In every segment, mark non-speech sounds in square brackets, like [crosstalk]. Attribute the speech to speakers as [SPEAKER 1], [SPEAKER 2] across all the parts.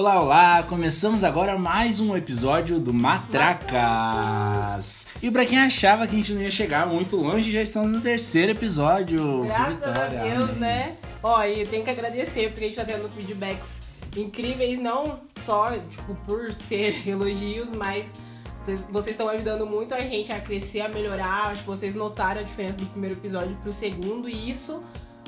[SPEAKER 1] Olá, olá! Começamos agora mais um episódio do Matracas. E pra quem achava que a gente não ia chegar muito longe, já estamos no terceiro episódio.
[SPEAKER 2] Graças a Deus, né? Ó, e eu tenho que agradecer porque a gente tá tendo feedbacks incríveis, não só, tipo, por ser [laughs] elogios, mas vocês, vocês estão ajudando muito a gente a crescer, a melhorar. Acho que vocês notaram a diferença do primeiro episódio pro segundo e isso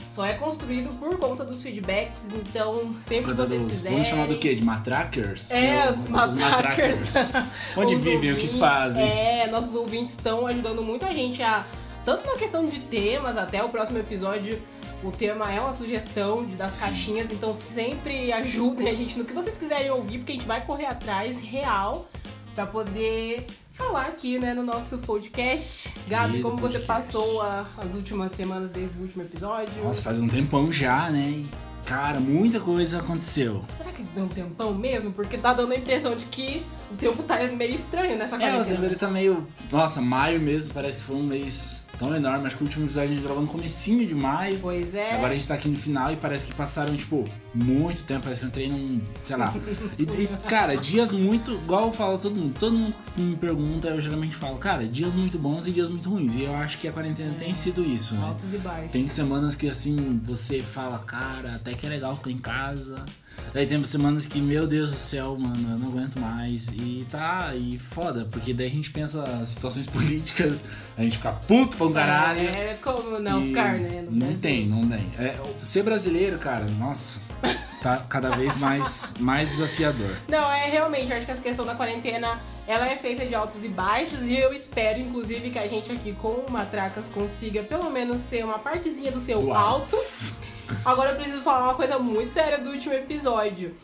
[SPEAKER 2] só é construído por conta dos feedbacks, então sempre que vocês
[SPEAKER 1] dos,
[SPEAKER 2] quiserem...
[SPEAKER 1] Vamos chamar do quê? De matrackers?
[SPEAKER 2] É, os, os matrackers. [laughs]
[SPEAKER 1] Onde
[SPEAKER 2] Os
[SPEAKER 1] vivem, o que fazem.
[SPEAKER 2] É, nossos ouvintes estão ajudando muito a gente a... Tanto na questão de temas, até o próximo episódio, o tema é uma sugestão de, das
[SPEAKER 1] Sim.
[SPEAKER 2] caixinhas, então sempre ajudem a gente no que vocês quiserem ouvir, porque a gente vai correr atrás real pra poder falar aqui, né, no nosso podcast. Gabi, como você
[SPEAKER 1] podcast.
[SPEAKER 2] passou a- as últimas semanas desde o último episódio?
[SPEAKER 1] Nossa, faz um tempão já, né? E, cara, muita coisa aconteceu.
[SPEAKER 2] Será que deu um tempão mesmo? Porque tá dando a impressão de que o tempo tá meio estranho nessa
[SPEAKER 1] É, o
[SPEAKER 2] quarentena.
[SPEAKER 1] tempo tá meio. Nossa, maio mesmo, parece que foi um mês tão enorme. Acho que o último episódio a gente gravou no comecinho de maio.
[SPEAKER 2] Pois é.
[SPEAKER 1] Agora a gente tá aqui no final e parece que passaram, tipo, muito tempo. Parece que eu entrei num. sei lá. E, e, cara, dias muito. Igual eu falo todo mundo. Todo mundo que me pergunta, eu geralmente falo, cara, dias muito bons e dias muito ruins. E eu acho que a quarentena tem sido isso, né?
[SPEAKER 2] Altos e baixos.
[SPEAKER 1] Tem semanas que assim, você fala, cara, até que é legal ficar em casa. Daí tem semanas que, meu Deus do céu, mano, eu não aguento mais. E tá, e foda, porque daí a gente pensa situações [laughs] políticas, a gente fica puto pra um caralho.
[SPEAKER 2] É, como não ficar, né?
[SPEAKER 1] Não
[SPEAKER 2] Brasil.
[SPEAKER 1] tem, não tem. É, ser brasileiro, cara, nossa, tá cada vez mais, mais desafiador.
[SPEAKER 2] Não, é realmente, eu acho que essa questão da quarentena, ela é feita de altos e baixos e eu espero, inclusive, que a gente aqui com o Matracas consiga pelo menos ser uma partezinha do seu
[SPEAKER 1] Do
[SPEAKER 2] alto. Agora eu preciso falar uma coisa muito séria do último episódio.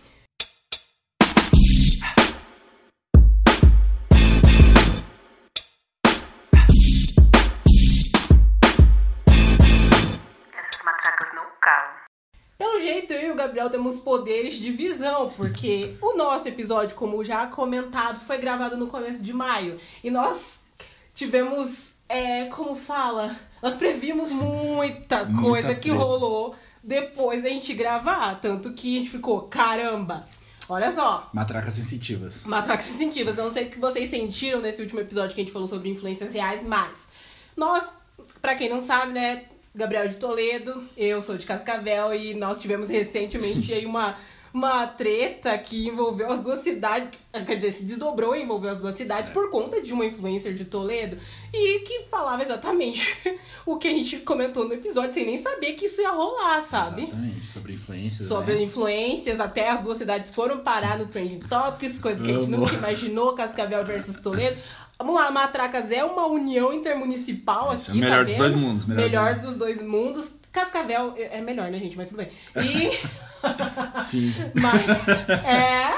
[SPEAKER 2] Pelo jeito, eu e o Gabriel temos poderes de visão, porque [laughs] o nosso episódio, como já comentado, foi gravado no começo de maio. E nós tivemos, é, como fala, nós previmos muita
[SPEAKER 1] Muita
[SPEAKER 2] coisa que
[SPEAKER 1] treta.
[SPEAKER 2] rolou depois da gente gravar. Tanto que a gente ficou, caramba, olha só.
[SPEAKER 1] Matracas sensitivas.
[SPEAKER 2] Matracas sensitivas. Eu não sei o que vocês sentiram nesse último episódio que a gente falou sobre influências reais, mas nós, pra quem não sabe, né, Gabriel de Toledo, eu sou de Cascavel e nós tivemos recentemente [laughs] aí uma uma treta que envolveu as duas cidades, quer dizer, se desdobrou e envolveu as duas cidades por conta de uma influencer de Toledo e que falava exatamente [laughs] o que a gente comentou no episódio sem nem saber que isso ia rolar, sabe?
[SPEAKER 1] Exatamente, sobre influências.
[SPEAKER 2] Sobre
[SPEAKER 1] né?
[SPEAKER 2] influências, até as duas cidades foram parar no Trending Topics, coisa que a gente nunca imaginou, Cascavel versus Toledo. A Matracas é uma união intermunicipal
[SPEAKER 1] Esse é
[SPEAKER 2] aqui,
[SPEAKER 1] o melhor
[SPEAKER 2] tá
[SPEAKER 1] dos dois mundos, melhor
[SPEAKER 2] Melhor,
[SPEAKER 1] do-
[SPEAKER 2] dos dois mundos. Cascavel é é melhor, né, gente? Mas tudo bem. E... [laughs]
[SPEAKER 1] Sim.
[SPEAKER 2] mas... É...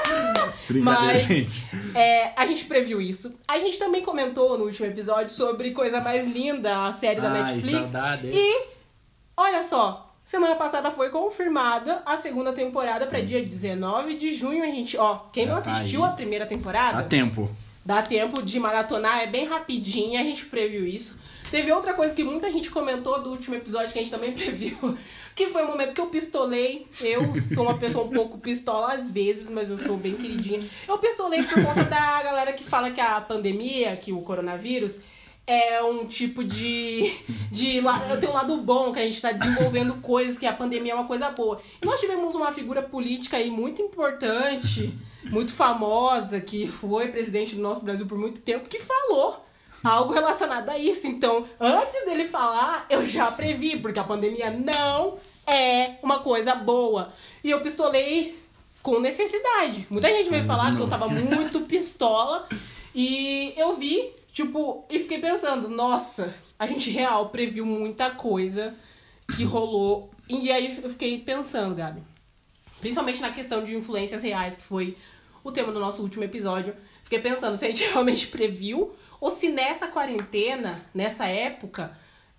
[SPEAKER 1] Brincadeira,
[SPEAKER 2] Mas-
[SPEAKER 1] gente.
[SPEAKER 2] É, a gente previu isso. A gente também comentou no último episódio sobre Coisa Mais Linda, a série da
[SPEAKER 1] Ai,
[SPEAKER 2] Netflix.
[SPEAKER 1] saudade.
[SPEAKER 2] E olha só, semana passada foi confirmada a segunda temporada pra dia 19 de junho. A gente, ó, quem
[SPEAKER 1] Já
[SPEAKER 2] não
[SPEAKER 1] tá
[SPEAKER 2] assistiu
[SPEAKER 1] aí.
[SPEAKER 2] a primeira temporada,
[SPEAKER 1] Há tempo.
[SPEAKER 2] dá tempo de maratonar, é bem rapidinho, a gente previu isso. Teve outra coisa que muita gente comentou do último episódio que a gente também [laughs] previu, que foi o momento que eu pistolei. Eu sou uma pessoa um pouco pistola às vezes, mas eu sou bem queridinha. Eu pistolei por conta da galera que fala que a pandemia, que o coronavírus, é um tipo de. de la- tem um lado bom, que a gente tá desenvolvendo coisas, que a pandemia é uma coisa boa. E nós tivemos uma figura política aí muito importante, muito famosa, que foi presidente do nosso Brasil por muito tempo, que falou algo relacionado a isso. Então, antes dele falar, eu já previ, porque a pandemia não é uma coisa boa. E eu pistolei com necessidade. Muita gente veio falar que eu tava muito [laughs] pistola. E eu vi, tipo, e fiquei pensando, nossa, a gente real previu muita coisa que rolou. E aí eu fiquei pensando, Gabi. Principalmente na questão de influências reais, que foi o tema do nosso último episódio. Fiquei pensando se a gente [laughs] realmente previu ou se nessa quarentena, nessa época,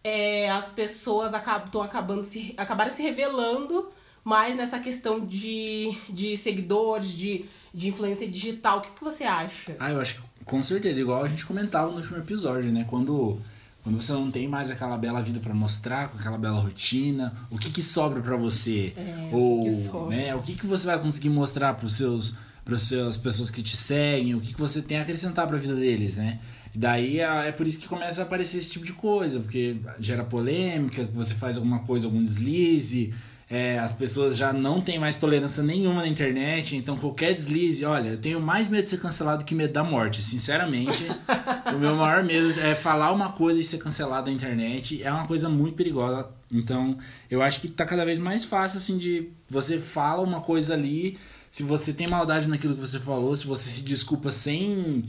[SPEAKER 2] é, as pessoas estão acabando se, acabaram se revelando mais nessa questão de, de seguidores, de, de influência digital. O que, que você acha?
[SPEAKER 1] Ah, eu acho que com certeza, igual a gente comentava no último episódio, né? Quando Quando você não tem mais aquela bela vida pra mostrar, com aquela bela rotina, o que que sobra pra você?
[SPEAKER 2] É, o
[SPEAKER 1] Ou,
[SPEAKER 2] que
[SPEAKER 1] né, o que que você vai conseguir mostrar pros seus para as pessoas que te seguem, o que que você tem a acrescentar pra vida deles, né? E daí é é por isso que começa a aparecer esse tipo de coisa, porque gera polêmica, você faz alguma coisa, algum deslize, é, as pessoas já não têm mais tolerância nenhuma na internet, então qualquer deslize, olha, eu tenho mais medo de ser cancelado que medo da morte, sinceramente. [laughs] o meu maior medo é falar uma coisa e ser cancelado na internet, é uma coisa muito perigosa. Então, eu acho que tá cada vez mais fácil assim de você fala uma coisa ali, se você tem maldade naquilo que você falou, se você se desculpa sem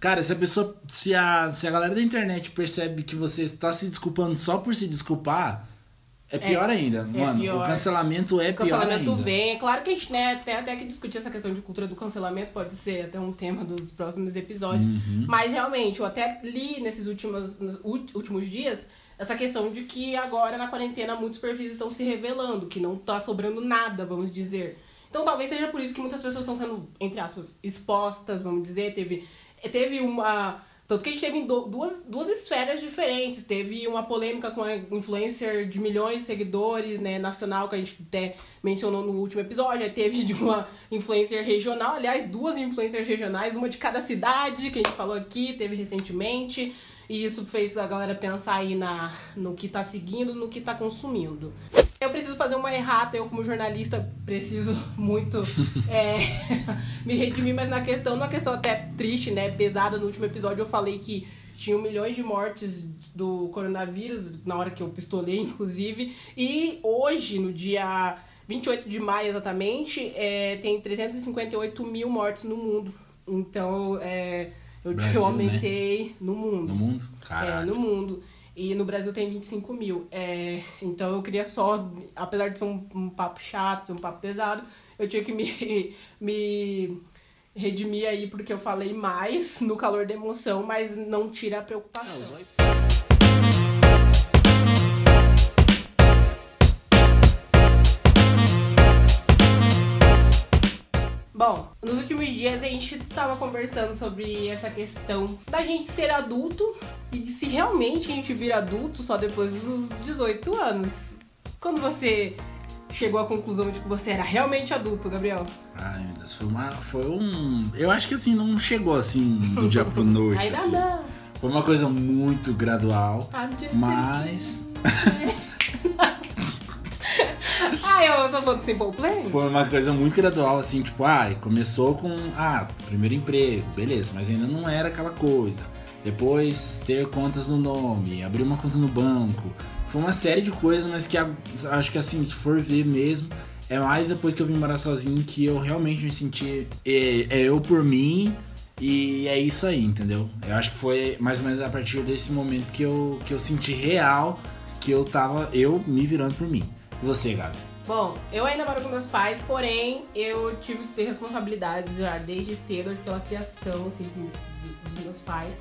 [SPEAKER 1] Cara, se a pessoa. Se a, se a galera da internet percebe que você está se desculpando só por se desculpar, é pior ainda. Mano,
[SPEAKER 2] pior.
[SPEAKER 1] o cancelamento é
[SPEAKER 2] O cancelamento
[SPEAKER 1] pior ainda.
[SPEAKER 2] vem. É claro que a gente né, tem até que discutir essa questão de cultura do cancelamento, pode ser até um tema dos próximos episódios.
[SPEAKER 1] Uhum.
[SPEAKER 2] Mas realmente, eu até li nesses últimos, últimos dias essa questão de que agora na quarentena muitos perfis estão se revelando, que não tá sobrando nada, vamos dizer. Então talvez seja por isso que muitas pessoas estão sendo, entre aspas, expostas, vamos dizer. Teve, teve uma. Tanto que a gente teve duas, duas esferas diferentes. Teve uma polêmica com a influencer de milhões de seguidores, né, nacional, que a gente até mencionou no último episódio. Teve de uma influencer regional, aliás, duas influencers regionais, uma de cada cidade, que a gente falou aqui, teve recentemente. E isso fez a galera pensar aí na, no que tá seguindo, no que tá consumindo. Eu preciso fazer uma errata, eu como jornalista preciso muito [laughs] é, [laughs] me redimir, mas na questão, numa questão até triste, né, pesada, no último episódio eu falei que tinham milhões de mortes do coronavírus, na hora que eu pistolei, inclusive, e hoje, no dia 28 de maio exatamente, é, tem 358 mil mortes no mundo. Então, é, eu,
[SPEAKER 1] Brasil,
[SPEAKER 2] eu
[SPEAKER 1] né?
[SPEAKER 2] aumentei no mundo.
[SPEAKER 1] No mundo?
[SPEAKER 2] É,
[SPEAKER 1] Caralho.
[SPEAKER 2] no mundo. E no Brasil tem 25 mil. É, então eu queria só, apesar de ser um, um papo chato, ser um papo pesado, eu tinha que me, [laughs] me redimir aí porque eu falei mais no calor da emoção, mas não tira a preocupação. Bom, nos últimos dias a gente tava conversando sobre essa questão da gente ser adulto e de se realmente a gente vira adulto só depois dos 18 anos. Quando você chegou à conclusão de que você era realmente adulto, Gabriel?
[SPEAKER 1] Ai, meu Deus, foi, uma, foi um. Eu acho que assim, não chegou assim do dia pro [laughs] noite.
[SPEAKER 2] Ainda
[SPEAKER 1] assim.
[SPEAKER 2] não.
[SPEAKER 1] Foi uma coisa muito gradual.
[SPEAKER 2] I'm just
[SPEAKER 1] Mas [laughs] [laughs]
[SPEAKER 2] Ah, eu sou fã do Simple Plan?
[SPEAKER 1] foi uma coisa muito gradual, assim, tipo, ah, começou com, ah, primeiro emprego, beleza, mas ainda não era aquela coisa. Depois ter contas no nome, abrir uma conta no banco. Foi uma série de coisas, mas que acho que assim, se for ver mesmo, é mais depois que eu vim morar sozinho que eu realmente me senti. É, é eu por mim e é isso aí, entendeu? Eu acho que foi mais ou menos a partir desse momento que eu, que eu senti real que eu tava eu me virando por mim. E você, Gabi?
[SPEAKER 2] Bom, eu ainda moro com meus pais, porém eu tive que ter responsabilidades já desde cedo pela criação assim, do- dos meus pais.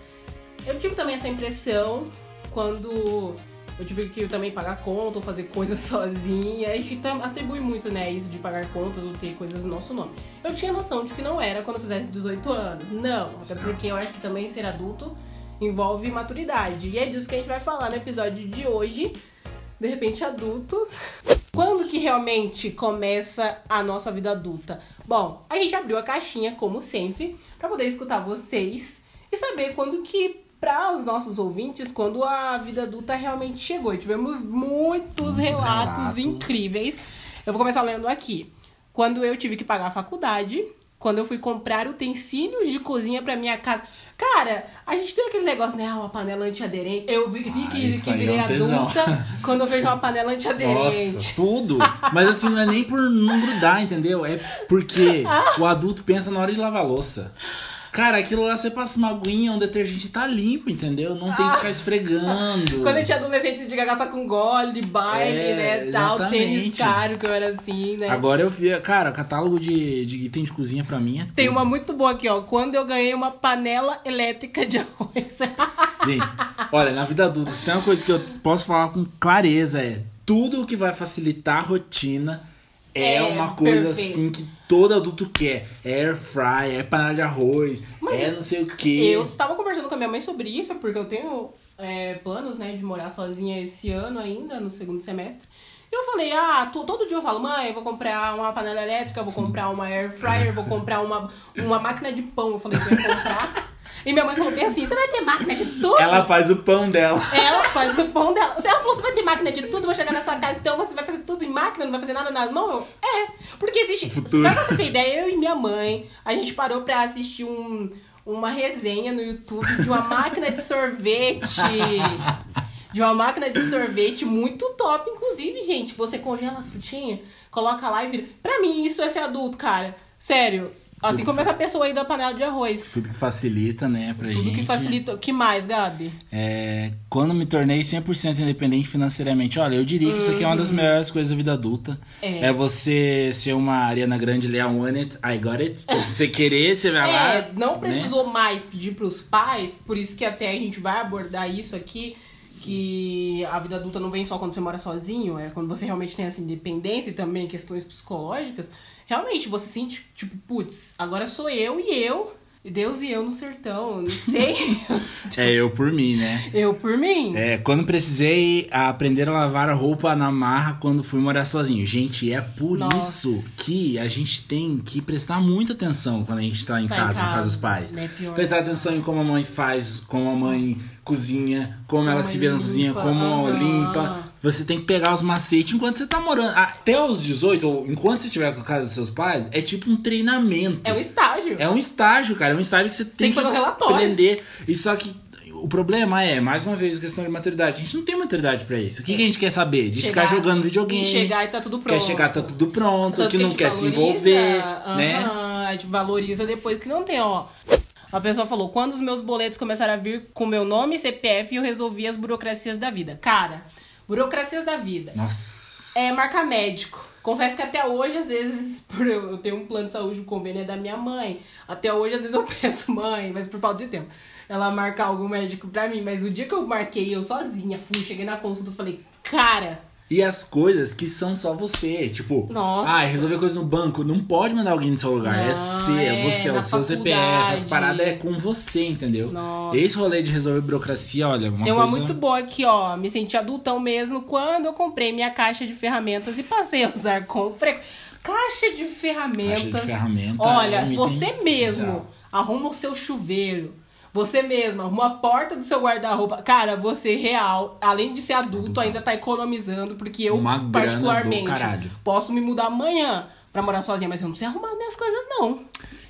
[SPEAKER 2] Eu tive também essa impressão quando eu tive que também pagar conta ou fazer coisas [laughs] sozinha. A gente atribui muito, né, isso de pagar contas ou ter coisas no nosso nome. Eu tinha noção de que não era quando eu fizesse 18 anos. Não, até porque eu acho que também ser adulto envolve maturidade. E é disso que a gente vai falar no episódio de hoje. De repente, adultos. Quando que realmente começa a nossa vida adulta? Bom, a gente abriu a caixinha, como sempre, para poder escutar vocês e saber quando que, para os nossos ouvintes, quando a vida adulta realmente chegou. E tivemos muitos,
[SPEAKER 1] Muitos
[SPEAKER 2] relatos,
[SPEAKER 1] relatos.
[SPEAKER 2] incríveis. Eu vou começar lendo aqui. Quando eu tive que pagar a faculdade, quando eu fui comprar utensílios de cozinha pra minha casa. Cara, a gente tem aquele negócio, né? Uma panela antiaderente. Eu vi,
[SPEAKER 1] Ah,
[SPEAKER 2] que, que
[SPEAKER 1] é
[SPEAKER 2] virei
[SPEAKER 1] um tesão.
[SPEAKER 2] adulta [laughs] quando eu vejo uma panela antiaderente.
[SPEAKER 1] Nossa, tudo. Mas assim, não é nem por não grudar, entendeu? É porque [laughs] o adulto pensa na hora de lavar louça. Cara, aquilo lá você passa uma aguinha, um detergente tá limpo, entendeu? Não tem que ficar esfregando. [laughs]
[SPEAKER 2] Quando eu tinha adolescente, eu tinha gastar com gole, baile,
[SPEAKER 1] É,
[SPEAKER 2] né? Tal, tênis caro, que eu era assim, né?
[SPEAKER 1] Agora eu vi, cara, catálogo de, de item de cozinha pra mim é
[SPEAKER 2] Tem
[SPEAKER 1] tudo.
[SPEAKER 2] uma muito boa aqui, ó. Quando eu ganhei uma panela elétrica de arroz. [laughs]
[SPEAKER 1] Gente, olha, na vida adulta, se tem uma coisa que eu posso falar com clareza é tudo que vai facilitar a rotina é,
[SPEAKER 2] É,
[SPEAKER 1] uma coisa
[SPEAKER 2] perfeito.
[SPEAKER 1] assim que todo adulto quer. É air fry, é panela de arroz,
[SPEAKER 2] Mas
[SPEAKER 1] é
[SPEAKER 2] eu-
[SPEAKER 1] não sei o que.
[SPEAKER 2] Eu estava conversando com a minha mãe sobre isso, porque eu tenho é, planos, né, de morar sozinha esse ano ainda, no segundo semestre. E eu falei, ah, to- todo dia eu falo, mãe, eu vou comprar uma panela elétrica, vou comprar uma air fryer, vou comprar uma, uma máquina de pão. Eu falei que eu ia comprar. [laughs] E minha mãe falou bem assim, você vai ter máquina de tudo?
[SPEAKER 1] Ela faz o pão dela.
[SPEAKER 2] Ela faz o pão dela. Ela falou, você vai ter máquina de tudo, vai chegar na sua casa, então você vai fazer tudo em máquina, não vai fazer nada nas mãos? Eu, é, porque existe...
[SPEAKER 1] Futuro.
[SPEAKER 2] Pra você ter ideia, eu e minha mãe, a gente parou pra assistir um, uma resenha no YouTube de uma máquina de sorvete. De uma máquina de sorvete muito top, inclusive, gente. Você congela as frutinhas, coloca lá e vira. Pra mim, isso é ser adulto, cara. Sério. Assim
[SPEAKER 1] Tudo
[SPEAKER 2] como essa pessoa aí da panela de arroz.
[SPEAKER 1] Tudo que facilita, né, pra
[SPEAKER 2] Tudo
[SPEAKER 1] gente.
[SPEAKER 2] que facilita. O que mais, Gabi?
[SPEAKER 1] É, quando me tornei 100% independente financeiramente, olha, eu diria que isso aqui é uma das melhores coisas da vida adulta.
[SPEAKER 2] É.
[SPEAKER 1] você ser uma Ariana Grande, I want it, I got it. [laughs] Você querer, você vai lá.
[SPEAKER 2] É, não
[SPEAKER 1] né?
[SPEAKER 2] precisou mais pedir pros pais, por isso que até a gente vai abordar isso aqui, que a vida adulta não vem só quando você mora sozinho, é quando você realmente tem essa independência e também questões psicológicas. Realmente, você sente, tipo, putz, agora sou eu e eu, e Deus e eu no sertão, não sei. [laughs]
[SPEAKER 1] É, eu por mim, né?
[SPEAKER 2] eu por mim.
[SPEAKER 1] É, quando precisei aprender a lavar a roupa na marra quando fui morar sozinho. Gente, é por
[SPEAKER 2] Nossa.
[SPEAKER 1] isso que a gente tem que prestar muita atenção quando a gente tá em
[SPEAKER 2] Tá em
[SPEAKER 1] casa, na casa
[SPEAKER 2] casa,
[SPEAKER 1] dos pais.
[SPEAKER 2] né? Pior.
[SPEAKER 1] Prestar atenção em como a mãe faz, como a mãe cozinha, como ela
[SPEAKER 2] Como
[SPEAKER 1] se vê na cozinha, como
[SPEAKER 2] aham.
[SPEAKER 1] limpa. Você tem que pegar os macetes enquanto você tá morando. Até os 18, ou enquanto você estiver com a casa dos seus pais, é tipo um treinamento.
[SPEAKER 2] É um estágio.
[SPEAKER 1] É um estágio, cara. É um estágio que você tem,
[SPEAKER 2] tem que fazer um relatório.
[SPEAKER 1] aprender. E só que o problema é, mais uma vez, questão de maturidade. A gente não tem maturidade pra isso. O que, que a gente quer saber? De
[SPEAKER 2] Chegar-
[SPEAKER 1] ficar jogando videogame.
[SPEAKER 2] chegar e tá tudo pronto.
[SPEAKER 1] Quer chegar, tá tudo pronto.
[SPEAKER 2] Tanto
[SPEAKER 1] que não
[SPEAKER 2] a gente
[SPEAKER 1] quer se
[SPEAKER 2] valoriza,
[SPEAKER 1] envolver,
[SPEAKER 2] aham,
[SPEAKER 1] né?
[SPEAKER 2] A gente valoriza depois que não tem, ó. A pessoa falou, quando os meus boletos começaram a vir com meu nome e CPF, eu resolvi as burocracias da vida. Cara, burocracias da vida.
[SPEAKER 1] Nossa.
[SPEAKER 2] É marcar médico. Confesso que até hoje, às vezes, [laughs] por eu tenho um plano de saúde, o convênio é da minha mãe. Até hoje, às vezes, eu [laughs] peço, mãe, mas por falta de tempo, ela marcar algum médico pra mim. Mas o dia que eu marquei, eu sozinha, fui, cheguei na consulta, eu falei, cara,
[SPEAKER 1] E as coisas que são só você. Tipo,
[SPEAKER 2] Nossa.
[SPEAKER 1] ah, resolver coisa no banco. Não pode mandar alguém no seu lugar. é
[SPEAKER 2] Não,
[SPEAKER 1] você, é
[SPEAKER 2] é,
[SPEAKER 1] você, é
[SPEAKER 2] na
[SPEAKER 1] o seu CPF. As paradas é com você, entendeu?
[SPEAKER 2] Nossa.
[SPEAKER 1] Esse rolê de resolver burocracia, olha, uma
[SPEAKER 2] Tem uma
[SPEAKER 1] coisa...
[SPEAKER 2] muito boa aqui, ó. Me senti adultão mesmo quando eu comprei minha caixa de ferramentas e passei a usar [laughs] com frequência. Caixa de ferramentas.
[SPEAKER 1] Caixa de ferramenta
[SPEAKER 2] Olha,
[SPEAKER 1] é um
[SPEAKER 2] você mesmo
[SPEAKER 1] essencial.
[SPEAKER 2] arruma o seu chuveiro, você mesmo arruma a porta do seu guarda-roupa, cara, você real, além de ser adulto, ainda tá economizando, porque eu,
[SPEAKER 1] Uma
[SPEAKER 2] particularmente, posso me mudar amanhã pra morar sozinha, mas eu não sei arrumar minhas coisas, não.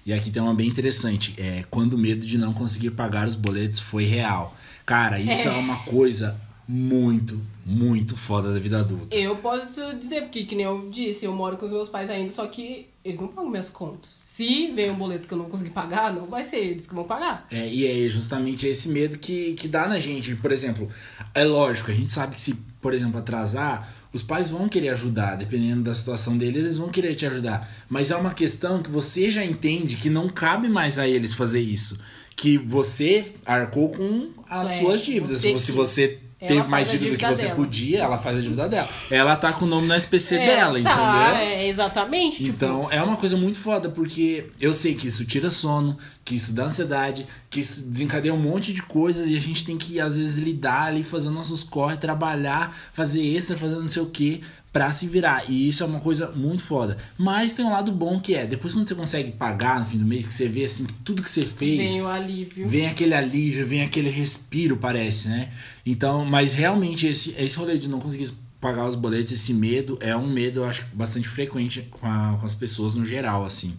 [SPEAKER 1] E aqui tem uma bem interessante. É quando o medo de não conseguir pagar os boletos foi real. Cara, isso é,
[SPEAKER 2] É.
[SPEAKER 1] uma coisa muito, muito foda da vida adulta.
[SPEAKER 2] Eu posso dizer, porque que nem eu disse, eu moro com os meus pais ainda, só que eles não pagam minhas contas. Se vem um boleto que eu não consegui pagar, não vai ser eles que vão pagar.
[SPEAKER 1] É, e é justamente esse medo que, que dá na gente. Por exemplo, é lógico, a gente sabe que se, por exemplo, atrasar, os pais vão querer ajudar, dependendo da situação deles, eles vão querer te ajudar. Mas é uma questão que você já entende que não cabe mais a eles fazer isso. Que você arcou com as
[SPEAKER 2] É,
[SPEAKER 1] suas dívidas. se
[SPEAKER 2] que-
[SPEAKER 1] você teve mais dívida do que
[SPEAKER 2] dívida
[SPEAKER 1] você
[SPEAKER 2] dela.
[SPEAKER 1] podia, ela faz a dívida dela. Ela tá com o nome no SPC
[SPEAKER 2] É,
[SPEAKER 1] dela,
[SPEAKER 2] tá,
[SPEAKER 1] entendeu?
[SPEAKER 2] É, exatamente. tipo,
[SPEAKER 1] Então, é uma coisa muito foda, porque eu sei que isso tira sono, que isso dá ansiedade, que isso desencadeia um monte de coisas e a gente tem que, às vezes, lidar ali, fazer nossos corre, trabalhar, fazer extra, fazer não sei o que, pra se virar. E isso é uma coisa muito foda. Mas tem um lado bom que é, depois quando você consegue pagar no fim do mês, que você vê, assim, tudo que você fez...
[SPEAKER 2] vem o alívio.
[SPEAKER 1] Vem aquele alívio, vem aquele respiro, parece, né? Então, mas realmente esse, esse rolê de não conseguir pagar os boletos, esse medo, é um medo, eu acho, bastante frequente com, a- com as pessoas no geral, assim.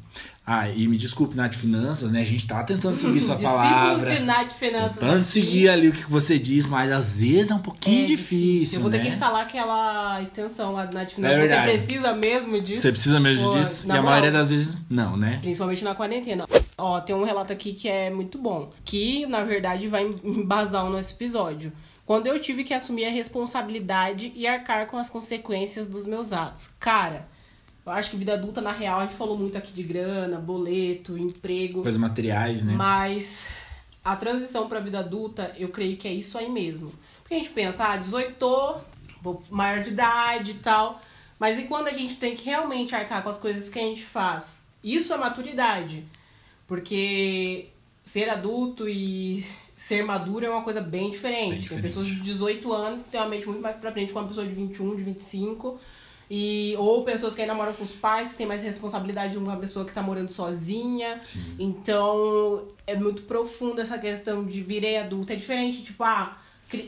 [SPEAKER 1] Ah, e me desculpe, Nath Finanças, né? A gente tá tentando seguir sua [laughs] palavra.
[SPEAKER 2] De finanças
[SPEAKER 1] Tentando
[SPEAKER 2] aqui.
[SPEAKER 1] seguir ali o que você diz, mas às vezes é um pouquinho
[SPEAKER 2] É
[SPEAKER 1] difícil,
[SPEAKER 2] Eu vou ter
[SPEAKER 1] né?
[SPEAKER 2] que instalar aquela extensão lá na de
[SPEAKER 1] É
[SPEAKER 2] finanças. Você
[SPEAKER 1] verdade.
[SPEAKER 2] precisa mesmo disso?
[SPEAKER 1] Você precisa mesmo
[SPEAKER 2] Pô,
[SPEAKER 1] disso? E
[SPEAKER 2] na
[SPEAKER 1] a
[SPEAKER 2] moral,
[SPEAKER 1] maioria das vezes, não, né?
[SPEAKER 2] Principalmente na quarentena. Ó, tem um relato aqui que é muito bom. Que, na verdade, vai embasar o nosso episódio. Quando eu tive que assumir a responsabilidade e arcar com as consequências dos meus atos. Cara, eu acho que vida adulta, na real, a gente falou muito aqui de grana, boleto, emprego.
[SPEAKER 1] Coisas materiais, né?
[SPEAKER 2] Mas a transição pra vida adulta, eu creio que é isso aí mesmo. Porque a gente pensa, ah, 18, vou maior de idade e tal. Mas e quando a gente tem que realmente arcar com as coisas que a gente faz? Isso é maturidade. Porque ser adulto e ser maduro é uma coisa bem diferente.
[SPEAKER 1] Bem
[SPEAKER 2] Tem
[SPEAKER 1] diferente.
[SPEAKER 2] pessoas de 18 anos que têm uma mente muito mais pra frente com uma pessoa de 21, de 25. E, ou pessoas que ainda moram com os pais, que tem mais responsabilidade de uma pessoa que tá morando sozinha. Então, é muito profunda essa questão de virei adulta. É diferente, tipo, ah,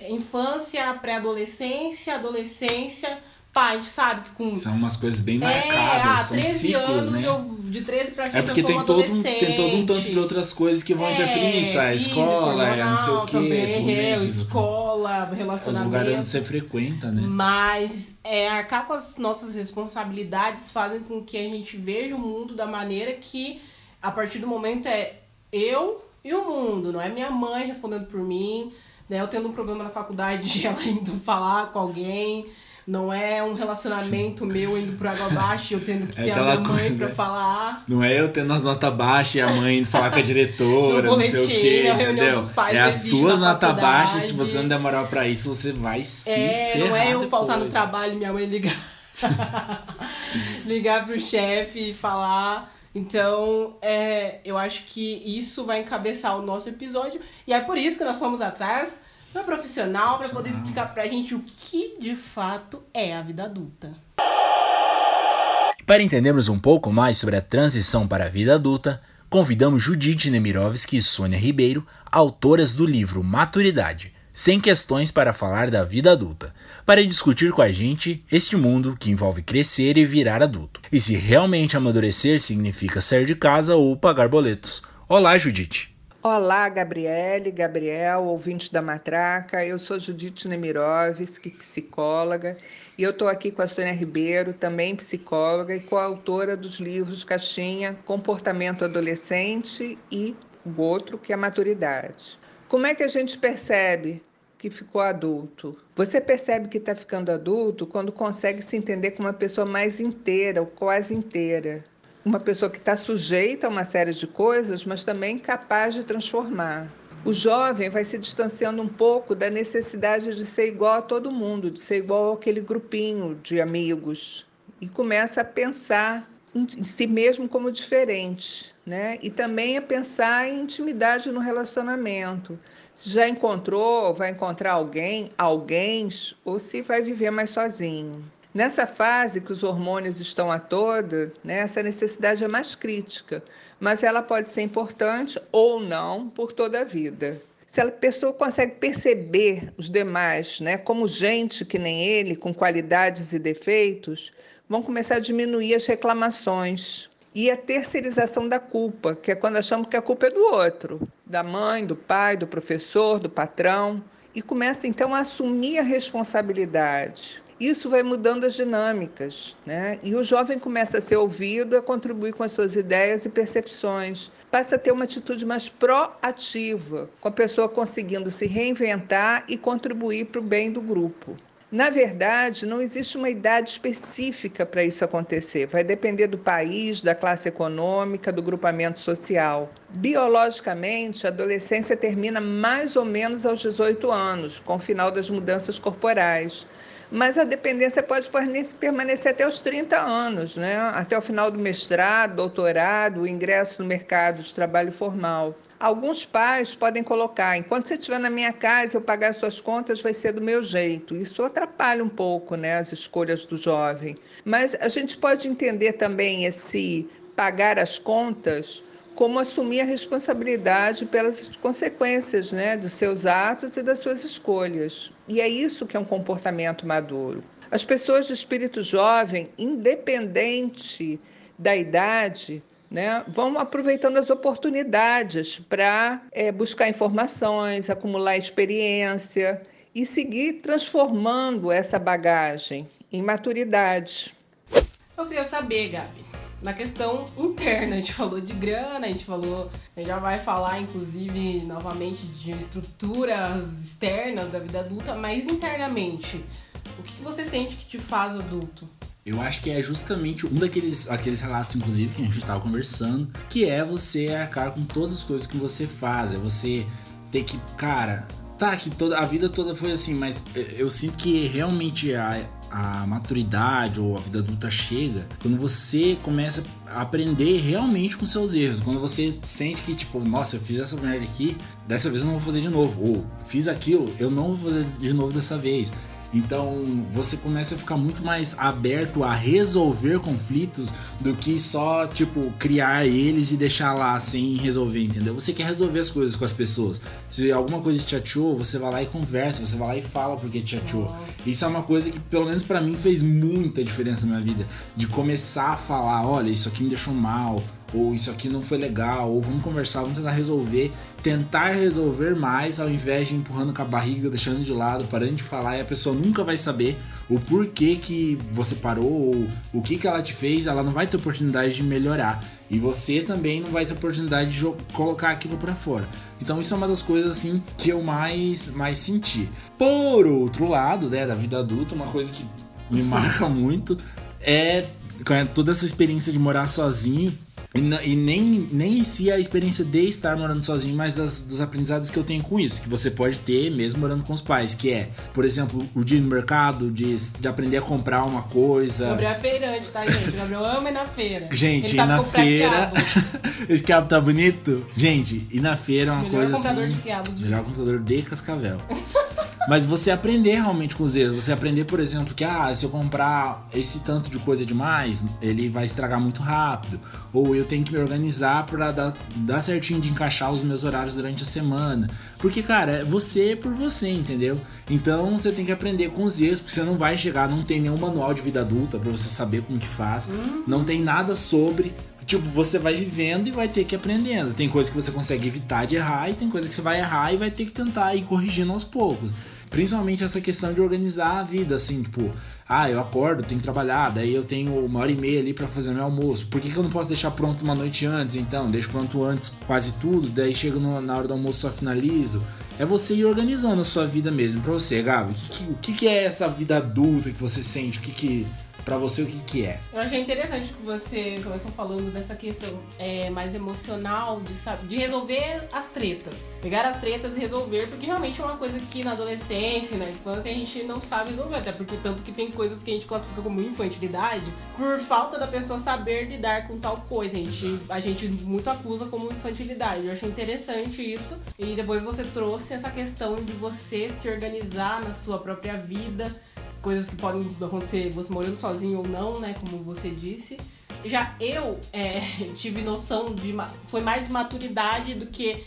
[SPEAKER 2] infância, pré-adolescência, adolescência. Pá, a gente sabe que com
[SPEAKER 1] São umas coisas bem
[SPEAKER 2] é,
[SPEAKER 1] marcadas,
[SPEAKER 2] ah,
[SPEAKER 1] são
[SPEAKER 2] 13
[SPEAKER 1] ciclos,
[SPEAKER 2] anos,
[SPEAKER 1] né?
[SPEAKER 2] eu, de 13 pra frente
[SPEAKER 1] É porque tem todo, um, tem todo um tanto de outras coisas que vão interferir nisso. A
[SPEAKER 2] físico,
[SPEAKER 1] escola, é não sei o que,
[SPEAKER 2] também,
[SPEAKER 1] tudo
[SPEAKER 2] é, escola,
[SPEAKER 1] Os lugares onde
[SPEAKER 2] relacionamento.
[SPEAKER 1] você frequenta, né?
[SPEAKER 2] Mas é, arcar com as nossas responsabilidades fazem com que a gente veja o mundo da maneira que, a partir do momento, é eu e o mundo. Não é minha mãe respondendo por mim, né? eu tendo um problema na faculdade, [laughs] ela indo falar com alguém. Não é um relacionamento meu indo pro água abaixo e eu tendo que
[SPEAKER 1] É
[SPEAKER 2] ter a minha mãe
[SPEAKER 1] coisa,
[SPEAKER 2] pra
[SPEAKER 1] né?
[SPEAKER 2] falar.
[SPEAKER 1] Não é eu tendo as notas baixas e a mãe indo falar com a [laughs] diretora,
[SPEAKER 2] No
[SPEAKER 1] não sei o
[SPEAKER 2] boletim, reunião
[SPEAKER 1] entendeu?
[SPEAKER 2] dos pais
[SPEAKER 1] é as suas notas baixas, se você não der moral pra isso, você vai se
[SPEAKER 2] É,
[SPEAKER 1] ferrar
[SPEAKER 2] não é eu faltar no
[SPEAKER 1] depois.
[SPEAKER 2] trabalho e minha mãe ligar. [laughs] ligar pro chefe e falar. Então, é, eu acho que isso vai encabeçar o nosso episódio. E é por isso que nós fomos atrás uma profissional para poder explicar pra gente o que de fato é a vida adulta.
[SPEAKER 3] Para entendermos um pouco mais sobre a transição para a vida adulta, convidamos Judite Nemirovski e Sônia Ribeiro, autoras do livro Maturidade, sem questões para falar da vida adulta, para discutir com a gente este mundo que envolve crescer e virar adulto, e se realmente amadurecer significa sair de casa ou pagar boletos. Olá, Judite!
[SPEAKER 4] Olá, Gabriele, Gabriel, ouvintes da Matraca. Eu sou Judite Nemirovski, psicóloga, e eu estou aqui com a Sônia Ribeiro, também psicóloga e coautora dos livros Caixinha, Comportamento Adolescente e o outro, que é Maturidade. Como é que a gente percebe que ficou adulto? Você percebe que está ficando adulto quando consegue se entender como uma pessoa mais inteira, ou quase inteira uma pessoa que está sujeita a uma série de coisas, mas também capaz de transformar. O jovem vai se distanciando um pouco da necessidade de ser igual a todo mundo, de ser igual àquele grupinho de amigos, e começa a pensar em si mesmo como diferente, né? E também a pensar em intimidade no relacionamento. Se já encontrou, vai encontrar alguém, alguém, ou se vai viver mais sozinho. Nessa fase que os hormônios estão a toda, né, essa necessidade é mais crítica, mas ela pode ser importante ou não por toda a vida. Se a pessoa consegue perceber os demais né, como gente que nem ele, com qualidades e defeitos, vão começar a diminuir as reclamações e a terceirização da culpa, que é quando achamos que a culpa é do outro, da mãe, do pai, do professor, do patrão, e começa então a assumir a responsabilidade. Isso vai mudando as dinâmicas, né? E o jovem começa a ser ouvido, a contribuir com as suas ideias e percepções. Passa a ter uma atitude mais proativa, com a pessoa conseguindo se reinventar e contribuir para o bem do grupo. Na verdade, não existe uma idade específica para isso acontecer. Vai depender do país, da classe econômica, do grupamento social. Biologicamente, a adolescência termina mais ou menos aos 18 anos, com o final das mudanças corporais mas a dependência pode permanecer até os 30 anos, né? até o final do mestrado, doutorado, o ingresso no mercado de trabalho formal. Alguns pais podem colocar, enquanto você estiver na minha casa, eu pagar suas contas vai ser do meu jeito. Isso atrapalha um pouco né, as escolhas do jovem. Mas a gente pode entender também esse pagar as contas como assumir a responsabilidade pelas consequências né, dos seus atos e das suas escolhas. E é isso que é um comportamento maduro. As pessoas de espírito jovem, independente da idade, né, vão aproveitando as oportunidades para é, buscar informações, acumular experiência e seguir transformando essa bagagem em maturidade.
[SPEAKER 2] Eu queria saber, Gabi, na questão interna, a gente falou de grana, a gente falou, a gente já vai falar inclusive novamente de estruturas externas da vida adulta, mas internamente, o que você sente que te faz adulto?
[SPEAKER 1] Eu acho que é justamente um daqueles aqueles relatos, inclusive, que a gente estava conversando, que é você arcar com todas as coisas que você faz, é você ter que, cara, tá, que toda a vida toda foi assim, mas eu sinto que realmente a, a maturidade ou a vida adulta chega quando você começa a aprender realmente com seus erros. Quando você sente que, tipo, nossa, eu fiz essa merda aqui, dessa vez eu não vou fazer de novo. Ou fiz aquilo, eu não vou fazer de novo dessa vez. Então você começa a ficar muito mais aberto a resolver conflitos do que só, tipo, criar eles e deixar lá sem resolver, entendeu? Você quer resolver as coisas com as pessoas. Se alguma coisa te chateou, você vai lá e conversa, você vai lá e fala porque te chateou. Isso é uma coisa que, pelo menos para mim, fez muita diferença na minha vida. De começar a falar: olha, isso aqui me deixou mal, ou isso aqui não foi legal, ou vamos conversar, vamos tentar resolver, tentar resolver mais ao invés de empurrando com a barriga, deixando de lado, parando de falar e a pessoa nunca vai saber o porquê que você parou ou o que que ela te fez, ela não vai ter oportunidade de melhorar e você também não vai ter oportunidade de colocar aquilo para fora. Então isso é uma das coisas assim que eu mais mais senti. Por outro lado, né, da vida adulta, uma coisa que me [laughs] marca muito é toda essa experiência de morar sozinho e, e, nem, nem em si a experiência de estar morando sozinho, mas das, dos aprendizados que eu tenho com isso, que você pode ter mesmo morando com os pais, que é, por exemplo, o dia no mercado, de, de aprender a comprar uma coisa.
[SPEAKER 2] Gabriel é feirante, tá, gente? O Gabriel ama ir na feira. [laughs]
[SPEAKER 1] Gente, ir na feira. [laughs] Esse quiabo tá bonito? Gente, ir na feira é uma
[SPEAKER 2] melhor
[SPEAKER 1] coisa
[SPEAKER 2] comprador
[SPEAKER 1] assim.
[SPEAKER 2] De quiabos,
[SPEAKER 1] melhor computador de cascavel. Mas você aprender realmente com os erros. Você aprender, por exemplo, que ah, se eu comprar esse tanto de coisa demais, ele vai estragar muito rápido. Ou eu tenho que me organizar para dar, dar certinho de encaixar os meus horários durante a semana. Porque, cara, é você por você, entendeu? Então você tem que aprender com os erros, porque você não vai chegar, não tem nenhum manual de vida adulta para você saber como que faz. Não tem nada sobre. Tipo, você vai vivendo e vai ter que ir aprendendo. Tem coisa que você consegue evitar de errar e tem coisa que você vai errar e vai ter que tentar ir corrigindo aos poucos. Principalmente essa questão de organizar a vida, assim, tipo, ah, eu acordo, tenho que trabalhar, daí eu tenho uma hora e meia ali para fazer meu almoço. Por que, que eu não posso deixar pronto uma noite antes, então? Deixo pronto antes quase tudo, daí chego no, na hora do almoço só finalizo. É você ir organizando a sua vida mesmo. Pra você, Gabi, o que, que, que é essa vida adulta que você sente? O que que Pra você, o que, que é?
[SPEAKER 2] Eu achei interessante que você começou falando dessa questão é, mais emocional de, de resolver as tretas. Pegar as tretas e resolver, porque realmente é uma coisa que na adolescência, na infância, a gente não sabe resolver. Até porque tanto que tem coisas que a gente classifica como infantilidade por falta da pessoa saber lidar com tal coisa. A gente, a gente muito acusa como infantilidade. Eu achei interessante isso. E depois você trouxe essa questão de você se organizar na sua própria vida coisas que podem acontecer você morando sozinho ou não, né? Como você disse. Já eu é, [laughs] tive noção de. Foi mais de maturidade do que.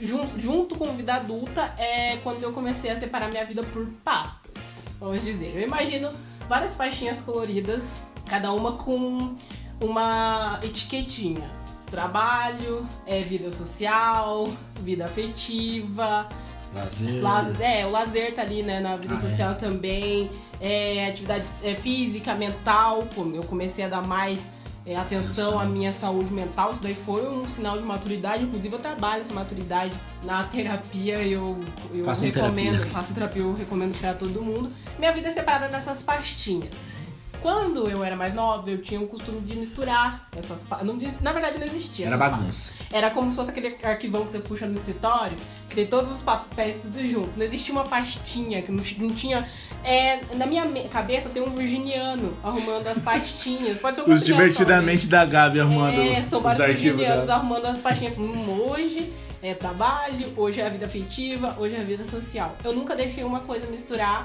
[SPEAKER 2] Junto, junto com vida adulta, é quando eu comecei a separar minha vida por pastas. Vamos dizer. Eu imagino várias pastinhas coloridas, cada uma com uma etiquetinha. Trabalho, é, vida social, vida afetiva,
[SPEAKER 1] Lazer.
[SPEAKER 2] Laz- é, o lazer tá ali, né, na vida
[SPEAKER 1] Ah,
[SPEAKER 2] social também. É, atividade é, física, mental. como Eu comecei a dar mais é, atenção à minha saúde mental. Isso daí foi um sinal de maturidade. Inclusive, eu trabalho essa maturidade na terapia. Eu, eu
[SPEAKER 1] Façam
[SPEAKER 2] recomendo,
[SPEAKER 1] terapia.
[SPEAKER 2] faço terapia, eu recomendo pra todo mundo. Minha vida é separada nessas pastinhas. Quando eu era mais nova, eu tinha o costume de misturar essas não Na verdade, não existia.
[SPEAKER 1] Era bagunça.
[SPEAKER 2] Era como se fosse aquele arquivão que você puxa no escritório, que tem todos os papéis tudo juntos. Não existia uma pastinha, que não, não tinha. É, na minha cabeça tem um virginiano arrumando as pastinhas. Pode ser um
[SPEAKER 1] Os divertidamente da Gabi arrumando
[SPEAKER 2] é, são
[SPEAKER 1] os
[SPEAKER 2] vários virginianos
[SPEAKER 1] dela.
[SPEAKER 2] arrumando as pastinhas. Hum, hoje é trabalho, hoje é a vida afetiva, hoje é a vida social. Eu nunca deixei uma coisa misturar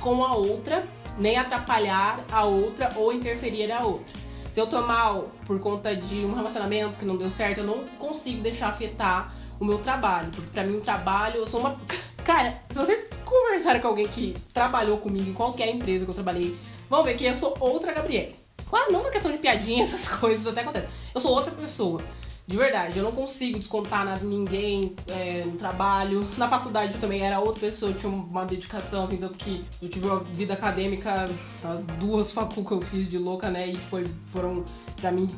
[SPEAKER 2] com a outra, nem atrapalhar a outra ou interferir a outra. Se eu tô mal por conta de um relacionamento que não deu certo, eu não consigo deixar afetar o meu trabalho. Porque pra mim, o trabalho, eu sou uma. [laughs] Cara, se vocês conversarem com alguém que trabalhou comigo em qualquer empresa que eu trabalhei, vão ver que eu sou outra Gabriele. Claro, não uma questão de piadinha, [laughs] essas coisas até acontecem. Eu sou outra pessoa. De verdade, eu não consigo descontar nada ninguém é, no trabalho. Na faculdade também era outra pessoa, eu tinha uma dedicação, assim, tanto que eu tive uma vida acadêmica, as duas facul que eu fiz de louca, né? E foi, foram, pra mim,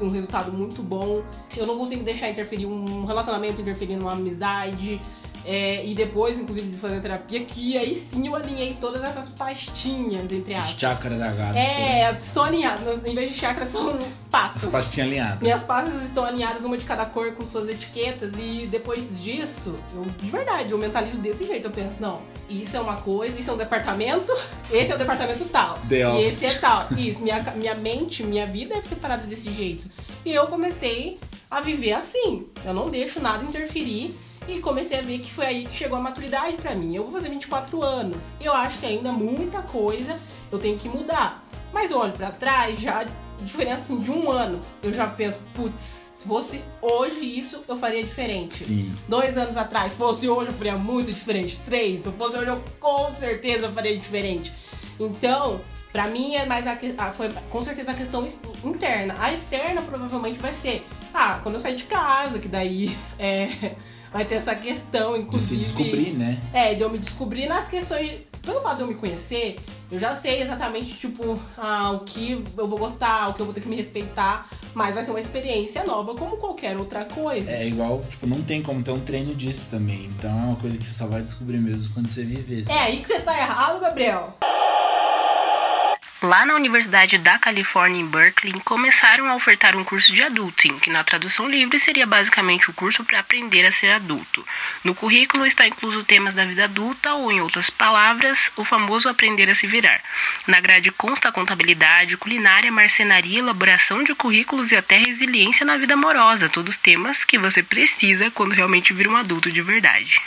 [SPEAKER 2] um resultado muito bom. Eu não consigo deixar interferir um relacionamento, interferir numa amizade. É, e depois, inclusive, de fazer terapia, que aí sim eu alinhei todas essas pastinhas, entre
[SPEAKER 1] Os
[SPEAKER 2] aspas.
[SPEAKER 1] chakra da gata.
[SPEAKER 2] É, estou alinhada. Em vez de chakras, são [laughs] pastas.
[SPEAKER 1] As pastinhas alinhadas.
[SPEAKER 2] Minhas pastas estão alinhadas, uma de cada cor, com suas etiquetas, e depois disso, eu, de verdade, eu mentalizo desse jeito. Eu penso, não, isso é uma coisa, isso é um departamento, [laughs] esse é o departamento tal. E esse é tal. [laughs] Isso, minha, minha mente, minha vida é separada desse jeito. E eu comecei a viver assim. Eu não deixo nada interferir. E comecei a ver que foi aí que chegou a maturidade pra mim. Eu vou fazer 24 anos. Eu acho que ainda muita coisa eu tenho que mudar. Mas eu olho pra trás, já diferença assim de um ano, eu já penso, putz, se fosse hoje isso, eu faria diferente.
[SPEAKER 1] Sim.
[SPEAKER 2] Dois anos atrás, se fosse hoje, eu faria muito diferente. Três, se fosse hoje, eu com certeza faria diferente. Então, pra mim é mais a, a- foi com certeza a questão interna. A externa provavelmente vai ser, ah, quando eu sair de casa, que daí [laughs] é, vai ter essa questão,
[SPEAKER 1] De se
[SPEAKER 2] inclusive.
[SPEAKER 1] descobrir, né?
[SPEAKER 2] É, de eu me descobrir nas questões. Pelo fato de eu me conhecer, eu já sei exatamente, tipo, ah, o que eu vou gostar, o que eu vou ter que me respeitar. Mas vai ser uma experiência nova, como qualquer outra coisa.
[SPEAKER 1] É igual, tipo, não tem como ter um treino disso também. Então é uma coisa que você só vai descobrir mesmo quando você viver.
[SPEAKER 2] É aí que você tá errado, Gabriel.
[SPEAKER 5] Lá na Universidade da Califórnia, em Berkeley, começaram a ofertar um curso de adulting, que na tradução livre seria basicamente o curso para aprender a ser adulto. No currículo está incluso temas da vida adulta, ou em outras palavras, o famoso aprender a se virar. Na grade consta contabilidade, culinária, marcenaria, elaboração de currículos e até resiliência na vida amorosa, todos temas que você precisa quando realmente vir um adulto de verdade.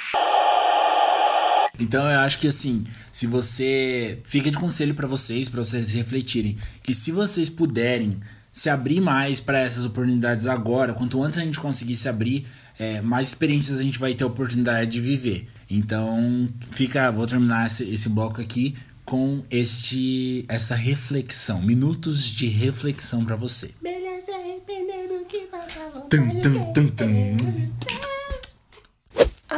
[SPEAKER 1] Então eu acho que assim, se você. Fica de conselho pra vocês, pra vocês refletirem, que se vocês puderem se abrir mais pra essas oportunidades agora, quanto antes a gente conseguir se abrir, é, mais experiências a gente vai ter a oportunidade de viver. Então, fica. Vou terminar esse, esse bloco aqui com este essa reflexão. Minutos de reflexão pra você.
[SPEAKER 2] Melhor se arrepender do que
[SPEAKER 1] Tum, tum, tum, tum.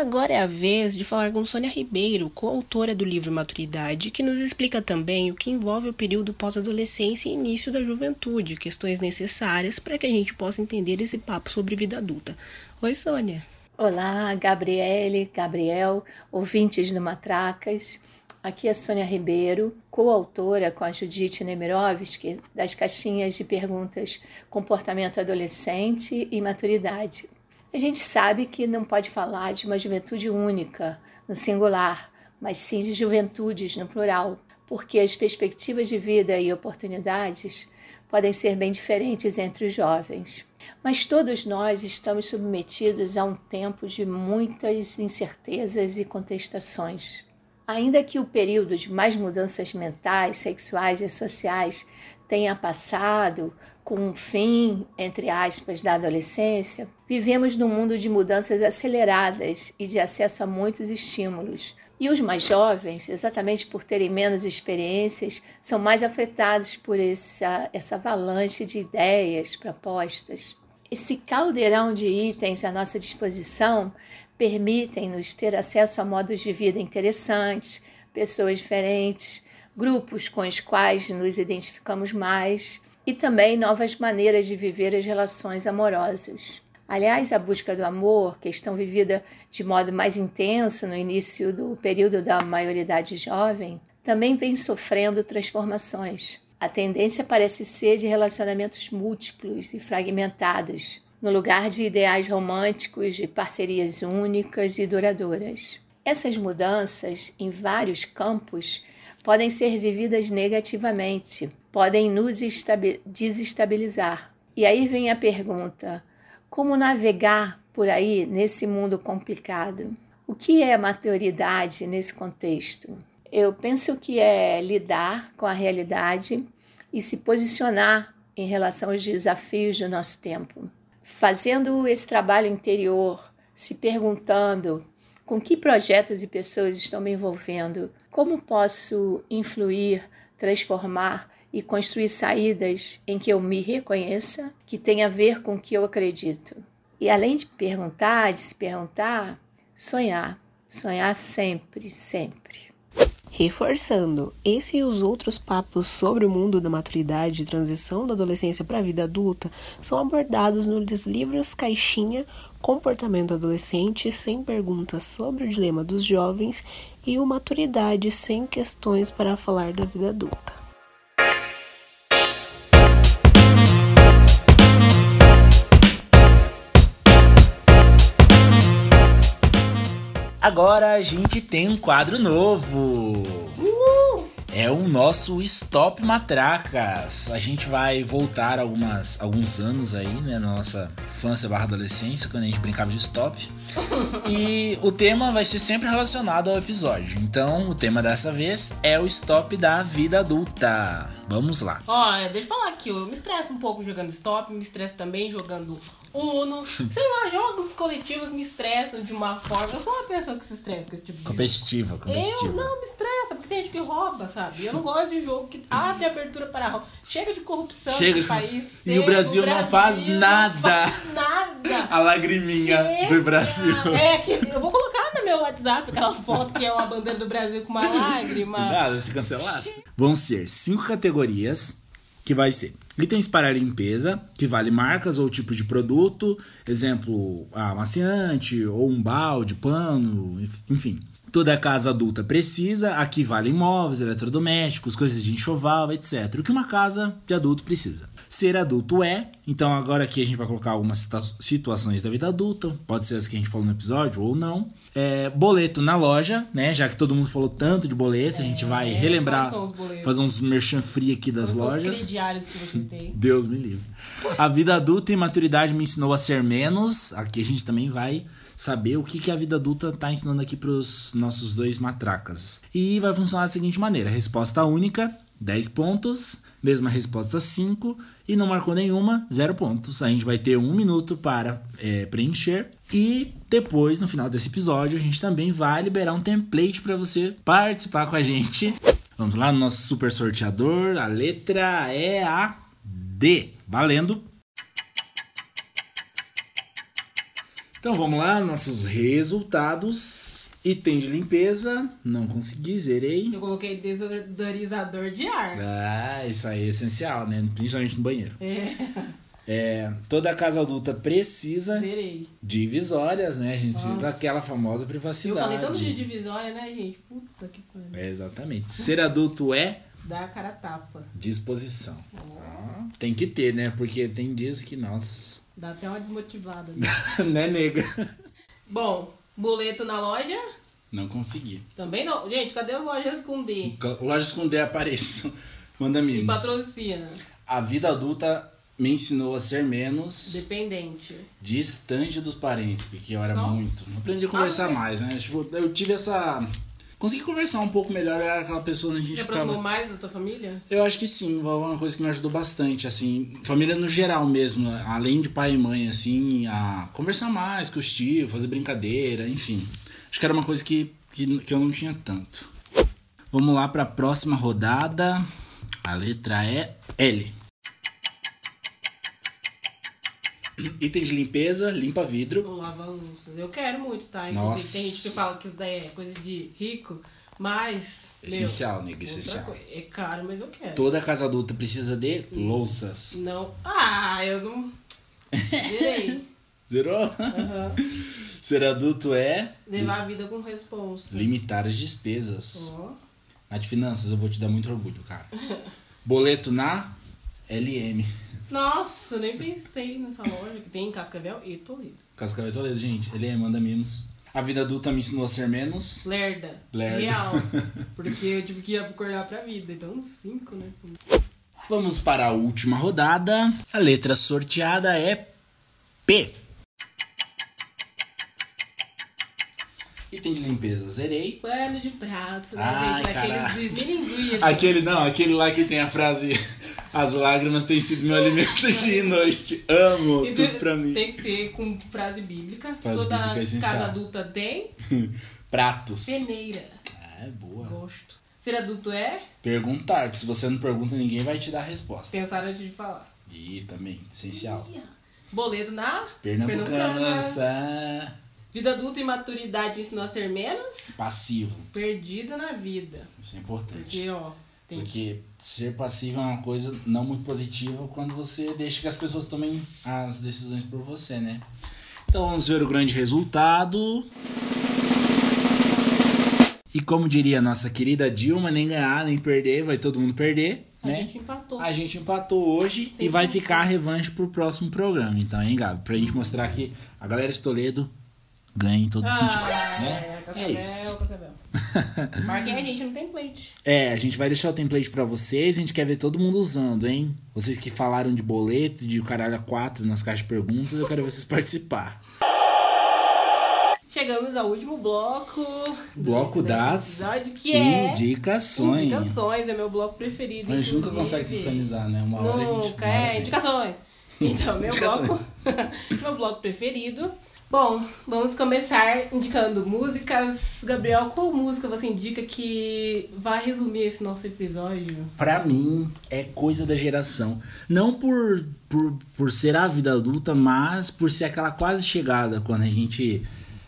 [SPEAKER 5] Agora é a vez de falar com Sônia Ribeiro, coautora do livro Maturidade, que nos explica também o que envolve o período pós-adolescência e início da juventude, questões necessárias para que a gente possa entender esse papo sobre vida adulta. Oi, Sônia.
[SPEAKER 6] Olá, Gabriele, Gabriel, ouvintes do Matracas. Aqui é Sônia Ribeiro, coautora com a Judite Nemirovski das caixinhas de perguntas Comportamento Adolescente e Maturidade. A gente sabe que não pode falar de uma juventude única, no singular, mas sim de juventudes no plural, porque as perspectivas de vida e oportunidades podem ser bem diferentes entre os jovens. Mas todos nós estamos submetidos a um tempo de muitas incertezas e contestações. Ainda que o período de mais mudanças mentais, sexuais e sociais tenha passado com o fim, entre aspas, da adolescência, vivemos num mundo de mudanças aceleradas e de acesso a muitos estímulos. E os mais jovens, exatamente por terem menos experiências, são mais afetados por essa, essa avalanche de ideias, propostas. Esse caldeirão de itens à nossa disposição permitem-nos ter acesso a modos de vida interessantes, pessoas diferentes, grupos com os quais nos identificamos mais e também novas maneiras de viver as relações amorosas. Aliás, a busca do amor, questão vivida de modo mais intenso no início do período da maioridade jovem, também vem sofrendo transformações. A tendência parece ser de relacionamentos múltiplos e fragmentados, no lugar de ideais românticos de parcerias únicas e duradouras. Essas mudanças, em vários campos, podem ser vividas negativamente, podem nos desestabilizar. E aí vem a pergunta: como navegar por aí nesse mundo complicado? O que é maturidade nesse contexto? Eu penso que é lidar com a realidade e se posicionar em relação aos desafios do nosso tempo. Fazendo esse trabalho interior, se perguntando com que projetos e pessoas estão me envolvendo, como posso influir, transformar e construir saídas em que eu me reconheça, que tenha a ver com o que eu acredito. E além de perguntar, de se perguntar, sonhar. Sonhar sempre, sempre.
[SPEAKER 5] Reforçando, esse e os outros papos sobre o mundo da maturidade e transição da adolescência para a vida adulta são abordados nos livros Caixinha
[SPEAKER 7] comportamento adolescente sem perguntas sobre o dilema dos jovens e o maturidade sem questões para falar da vida adulta.
[SPEAKER 1] Agora a gente tem um quadro novo. É o nosso Stop Matracas. A gente vai voltar algumas, alguns anos aí, né, na nossa infância barra adolescência, quando a gente brincava de stop. [laughs] e o tema vai ser sempre relacionado ao episódio. Então, o tema dessa vez é o stop da vida adulta. Vamos lá.
[SPEAKER 2] Ó, deixa eu falar aqui, eu me estresso um pouco jogando stop, me estresso também jogando Uno. Sei lá, jogos coletivos me estressam de uma forma. Eu sou uma pessoa que se estressa com esse tipo de jogo.
[SPEAKER 1] Competitiva, competitiva.
[SPEAKER 2] Eu não me estressa, porque tem gente que rouba, sabe? Eu não gosto de jogo que abre abertura para roubo. Chega de corrupção
[SPEAKER 1] Chega
[SPEAKER 2] nesse
[SPEAKER 1] de-
[SPEAKER 2] país.
[SPEAKER 1] E o Brasil não faz nada.
[SPEAKER 2] Não faz nada. [laughs]
[SPEAKER 1] A lagriminha
[SPEAKER 2] Chega.
[SPEAKER 1] do Brasil.
[SPEAKER 2] É, aquele, eu vou colocar no meu WhatsApp aquela foto que é uma bandeira do Brasil com uma lágrima.
[SPEAKER 1] Nada, vai ser cancelado. Vão ser cinco categorias que vai ser itens para limpeza, que vale marcas ou tipo de produto, exemplo, amaciante ou um balde, pano, enfim. Toda casa adulta precisa, aqui vale imóveis, eletrodomésticos, coisas de enxoval, etc. O que uma casa de adulto precisa. Ser adulto é, então agora aqui a gente vai colocar algumas situa- situações da vida adulta, pode ser as que a gente falou no episódio ou não. É, boleto na loja, né? Já que todo mundo falou tanto de boleto, a gente vai relembrar,
[SPEAKER 2] quais são os boletos?
[SPEAKER 1] fazer uns merchan free aqui das
[SPEAKER 2] Quais são os
[SPEAKER 1] lojas.
[SPEAKER 2] crediários que vocês têm.
[SPEAKER 1] Deus me livre. A vida adulta e maturidade me ensinou a ser menos. Aqui a gente também vai saber o que, que a vida adulta tá ensinando aqui pros nossos dois matracas. E vai funcionar da seguinte maneira: resposta única, 10 pontos. Mesma resposta, 5. E não marcou nenhuma, 0 pontos. A gente vai ter um minuto para é, preencher. E depois, no final desse episódio, a gente também vai liberar um template para você participar com a gente. Vamos lá no nosso super sorteador. A letra é a D. Valendo. Então vamos lá, nossos resultados. Item de limpeza, não consegui, zerei.
[SPEAKER 2] Eu coloquei desodorizador de ar.
[SPEAKER 1] Ah, isso aí é essencial, né? Principalmente no banheiro.
[SPEAKER 2] É,
[SPEAKER 1] É, toda casa adulta precisa
[SPEAKER 2] zerei.
[SPEAKER 1] divisórias, né? A gente precisa
[SPEAKER 2] Nossa.
[SPEAKER 1] daquela famosa
[SPEAKER 2] Eu
[SPEAKER 1] privacidade.
[SPEAKER 2] falei tanto de divisória, né, gente? Puta que pariu.
[SPEAKER 1] É, exatamente. Ser adulto é
[SPEAKER 2] Dá a cara tapa.
[SPEAKER 1] disposição. Tem que ter, né? Porque tem dias que, nossa,
[SPEAKER 2] Dá até uma desmotivada. [laughs] né?
[SPEAKER 1] nega?
[SPEAKER 2] Bom, boleto na loja?
[SPEAKER 1] Não consegui.
[SPEAKER 2] Também não. Gente, cadê as lojas com D?
[SPEAKER 1] Lojas com D apareço. [laughs] Manda
[SPEAKER 2] E
[SPEAKER 1] mimos.
[SPEAKER 2] patrocina.
[SPEAKER 1] A vida adulta me ensinou a ser menos
[SPEAKER 2] Dependente.
[SPEAKER 1] distante dos parentes, porque eu era
[SPEAKER 2] Nossa.
[SPEAKER 1] muito. Aprendi a conversar
[SPEAKER 2] Ah,
[SPEAKER 1] mais, né? Tipo, eu tive essa. Consegui conversar um pouco melhor, era aquela pessoa onde a gente
[SPEAKER 2] Te aproximou
[SPEAKER 1] ficava.
[SPEAKER 2] mais da tua família?
[SPEAKER 1] Eu acho que sim, foi uma coisa que me ajudou bastante, assim, família no geral mesmo, além de pai e mãe, assim, a conversar mais com os tios, fazer brincadeira, enfim. Acho que era uma coisa que, que, que eu não tinha tanto. Vamos lá para a próxima rodada. A letra é L. Item de limpeza, limpa vidro.
[SPEAKER 2] Ou lava louças. Eu quero muito, tá? Inclusive,
[SPEAKER 1] Nossa.
[SPEAKER 2] tem gente que fala que isso daí é coisa de rico, mas.
[SPEAKER 1] Essencial,
[SPEAKER 2] outra
[SPEAKER 1] essencial.
[SPEAKER 2] coisa. É caro, mas eu quero.
[SPEAKER 1] Toda casa adulta precisa de louças.
[SPEAKER 2] Não. Ah, eu não. [laughs]
[SPEAKER 1] Zerou?
[SPEAKER 2] Aham.
[SPEAKER 1] Ser adulto é
[SPEAKER 2] Levar a vida com responsa.
[SPEAKER 1] limitar as despesas.
[SPEAKER 2] Ó.
[SPEAKER 1] Na de finanças eu vou te dar muito orgulho, cara. Boleto na LM.
[SPEAKER 2] Nossa, nem pensei nessa loja que tem em Cascavel e Toledo.
[SPEAKER 1] Cascavel Toledo, gente. LM manda mimos. A vida adulta me ensinou a ser menos.
[SPEAKER 2] Lerda.
[SPEAKER 1] Lerda.
[SPEAKER 2] Real. [laughs] Porque eu tive que acordar pra vida. Então, cinco, né?
[SPEAKER 1] Vamos para a última rodada. A letra sorteada é P. Item de limpeza, zerei.
[SPEAKER 2] Pano de prato, né,
[SPEAKER 1] Ai,
[SPEAKER 2] gente?
[SPEAKER 1] Caralho.
[SPEAKER 2] desmilinguidos.
[SPEAKER 1] Aquele não, aquele lá que tem a frase As lágrimas têm sido meu alimento dia e noite. Amo
[SPEAKER 2] Então,
[SPEAKER 1] tudo pra mim.
[SPEAKER 2] Tem que ser com frase bíblica.
[SPEAKER 1] Frase
[SPEAKER 2] Toda
[SPEAKER 1] bíblica é essencial.
[SPEAKER 2] casa adulta tem [laughs]
[SPEAKER 1] Pratos.
[SPEAKER 2] peneira.
[SPEAKER 1] É boa.
[SPEAKER 2] Gosto. Ser adulto é
[SPEAKER 1] Perguntar, porque se você não pergunta, ninguém vai te dar a resposta.
[SPEAKER 2] pensar antes de falar.
[SPEAKER 1] E também, essencial.
[SPEAKER 2] Boleto na
[SPEAKER 1] Pernambucanas, é
[SPEAKER 2] Vida adulta e maturidade ensinou a ser menos
[SPEAKER 1] passivo.
[SPEAKER 2] perdida na vida.
[SPEAKER 1] Isso é importante.
[SPEAKER 2] Porque, ó, que...
[SPEAKER 1] Porque ser passivo é uma coisa não muito positiva quando você deixa que as pessoas tomem as decisões por você, né? Então vamos ver o grande resultado. E como diria a nossa querida Dilma, nem ganhar, nem perder, vai todo mundo perder.
[SPEAKER 2] A
[SPEAKER 1] né?
[SPEAKER 2] gente empatou.
[SPEAKER 1] A gente empatou hoje
[SPEAKER 2] Sem
[SPEAKER 1] e vai ficar a revanche pro próximo programa. Então, hein, Gabi? Pra gente mostrar que a galera de Toledo ganha em todos os sentidos, né?
[SPEAKER 2] É,
[SPEAKER 1] É isso. [laughs]
[SPEAKER 2] Marquem a gente no template.
[SPEAKER 1] É, a gente vai deixar o template pra vocês, a gente quer ver todo mundo usando, hein? Vocês que falaram de boleto, de caralho a quatro nas caixas de perguntas, eu quero vocês [laughs] participar.
[SPEAKER 2] Chegamos ao último bloco.
[SPEAKER 1] Bloco das
[SPEAKER 2] episódio, que é
[SPEAKER 1] indicações.
[SPEAKER 2] indicações. É meu bloco preferido.
[SPEAKER 1] A gente nunca
[SPEAKER 2] inclusive.
[SPEAKER 1] consegue sincronizar, né? Uma hora a gente.
[SPEAKER 2] Nunca, é, indicações. [laughs] Então, meu
[SPEAKER 1] Indicações.
[SPEAKER 2] bloco. meu bloco preferido. Bom, vamos começar indicando músicas. Gabriel, qual música você indica que vai resumir esse nosso episódio?
[SPEAKER 1] Pra mim, é coisa da geração. Não por, por, por ser a vida adulta, mas por ser aquela quase chegada, quando a gente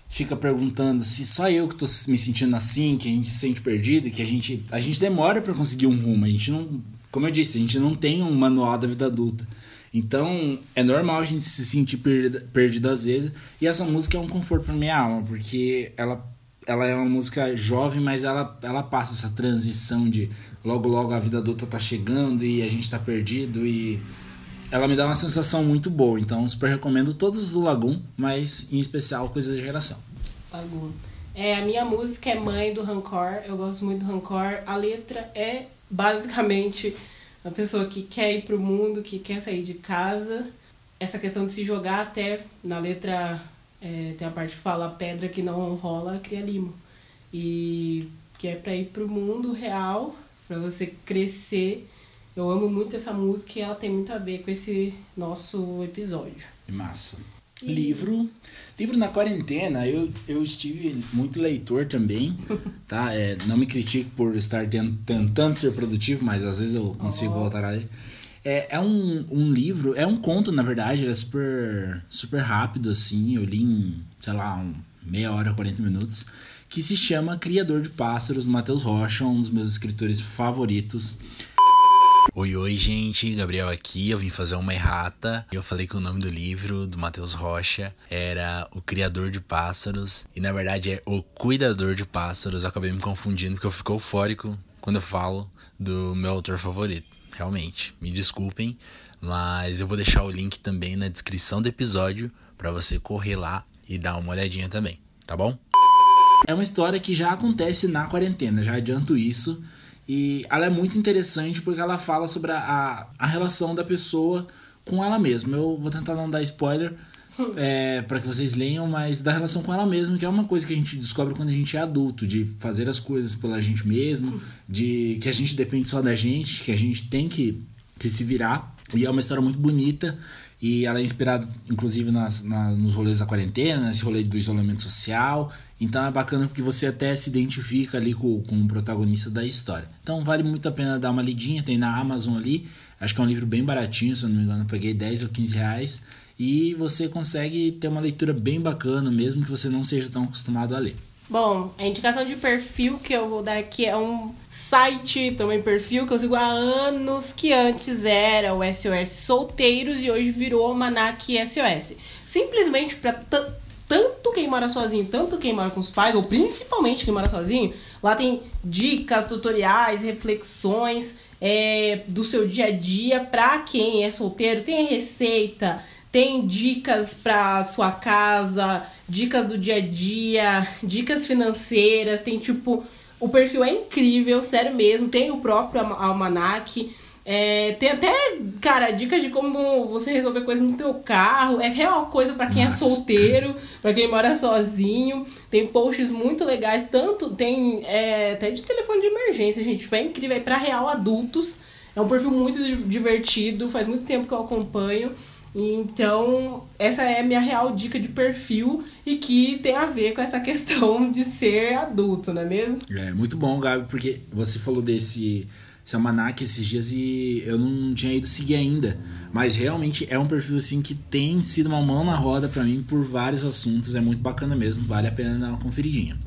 [SPEAKER 1] fica perguntando se só eu que tô me sentindo assim, que a gente se sente perdido, que a gente, a gente demora pra conseguir um rumo. A gente não, como eu disse, a gente não tem um manual da vida adulta. Então, é normal a gente se sentir perdido, perdido às vezes. E essa música é um conforto pra minha alma, porque ela, ela é uma música jovem, mas ela, ela passa essa transição de logo logo a vida adulta tá chegando e a gente tá perdido e ela me dá uma sensação muito boa. Então, super recomendo todos do Lagoon, mas em especial Coisa da Geração.
[SPEAKER 2] Lagoon. É, a minha música é Mãe do Rancor. Eu gosto muito do Rancor. A letra é basicamente uma pessoa que quer ir pro mundo, que quer sair de casa. Essa questão de se jogar até na letra é, tem a parte que fala pedra que não rola cria limo. E que é pra ir pro mundo real, pra você crescer. Eu amo muito essa música e ela tem muito a ver com esse nosso episódio.
[SPEAKER 1] Massa. Livro. Livro na quarentena, eu, eu estive muito leitor também, [laughs] tá? É, não me critique por estar tent- tentando ser produtivo, mas às vezes eu consigo voltar a ler. É, é um, um livro, é um conto, na verdade, ele é super, super rápido, assim. Eu li em, sei lá, um, meia hora, 40 minutos. Que se chama Criador de Pássaros, Matheus Rocha, um dos meus escritores favoritos.
[SPEAKER 3] Oi, oi, gente. Gabriel aqui. Eu vim fazer uma errata. Eu falei que o nome do livro do Matheus Rocha era O Criador de Pássaros. E na verdade é O Cuidador de Pássaros. Eu acabei me confundindo porque eu fico eufórico quando eu falo do meu autor favorito. Realmente. Me desculpem. Mas eu vou deixar o link também na descrição do episódio para você correr lá e dar uma olhadinha também. Tá bom?
[SPEAKER 1] É uma história que já acontece na quarentena, já adianto isso. E ela é muito interessante porque ela fala sobre a, a, a relação da pessoa com ela mesma. Eu vou tentar não dar spoiler [laughs] é, para que vocês leiam, mas da relação com ela mesma, que é uma coisa que a gente descobre quando a gente é adulto, de fazer as coisas pela gente mesmo, de que a gente depende só da gente, que a gente tem que, que se virar. E é uma história muito bonita. E ela é inspirada, inclusive, nas, na- nos rolês da quarentena, nesse rolê do isolamento social. Então é bacana porque você até se identifica ali com, com o protagonista da história. Então vale muito a pena dar uma lidinha, tem na Amazon ali. Acho que é um livro bem baratinho, se eu não me engano, eu paguei 10 ou 15 reais. E você consegue ter uma leitura bem bacana, mesmo que você não seja tão acostumado a ler.
[SPEAKER 2] Bom, a indicação de perfil que eu vou dar aqui é um site, também perfil, que eu sigo há anos, que antes era o SOS Solteiros e hoje virou o Manac SOS. Simplesmente pra tan- tanto quem mora sozinho, tanto quem mora com os pais, ou principalmente quem mora sozinho, lá tem dicas, tutoriais, reflexões é, do seu dia a dia pra quem é solteiro, tem receita, tem dicas pra sua casa, dicas do dia a dia, dicas financeiras, tem tipo. O perfil é incrível, sério mesmo. Tem o próprio alma- almanac. É, tem até, cara, dicas de como você resolver coisas no seu carro. É real coisa pra quem
[SPEAKER 1] Nossa.
[SPEAKER 2] é solteiro, pra quem mora sozinho. Tem posts muito legais, tanto tem é, até de telefone de emergência, gente. Tipo, é incrível. É pra real adultos. É um perfil muito di- divertido. Faz muito tempo que eu acompanho. Então, essa é a minha real dica de perfil e que tem a ver com essa questão de ser adulto, não é mesmo?
[SPEAKER 1] É muito bom, Gabi, porque você falou desse esse almanac esses dias e eu não tinha ido seguir ainda. Mas realmente é um perfil assim que tem sido uma mão na roda pra mim por vários assuntos. É muito bacana mesmo, vale a pena dar uma conferidinha.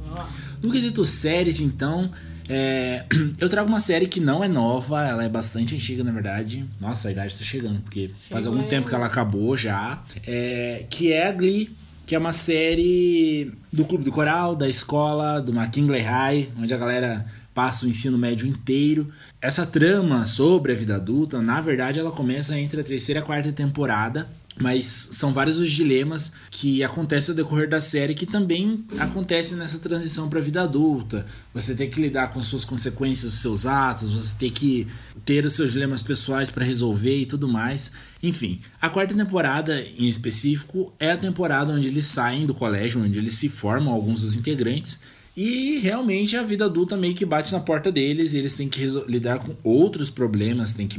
[SPEAKER 1] No quesito séries, então, é, [clears throat] eu trago uma série que não é nova, ela é bastante antiga, na verdade. Nossa, a idade tá chegando, porque faz algum
[SPEAKER 2] Chegou.
[SPEAKER 1] tempo que ela acabou já. É, que é a Glee. que é uma série do clube do coral, da escola, do McKinley High, onde a galera passa o ensino médio inteiro. Essa trama sobre a vida adulta, na verdade, ela começa entre a terceira e a quarta temporada mas são vários os dilemas que acontecem ao decorrer da série que também acontecem nessa transição para a vida adulta. Você tem que lidar com as suas consequências dos seus atos, você tem que ter os seus dilemas pessoais para resolver e tudo mais. Enfim, a quarta temporada em específico é a temporada onde eles saem do colégio, onde eles se formam, alguns dos integrantes. E realmente a vida adulta meio que bate na porta deles e eles têm que lidar com outros problemas, têm que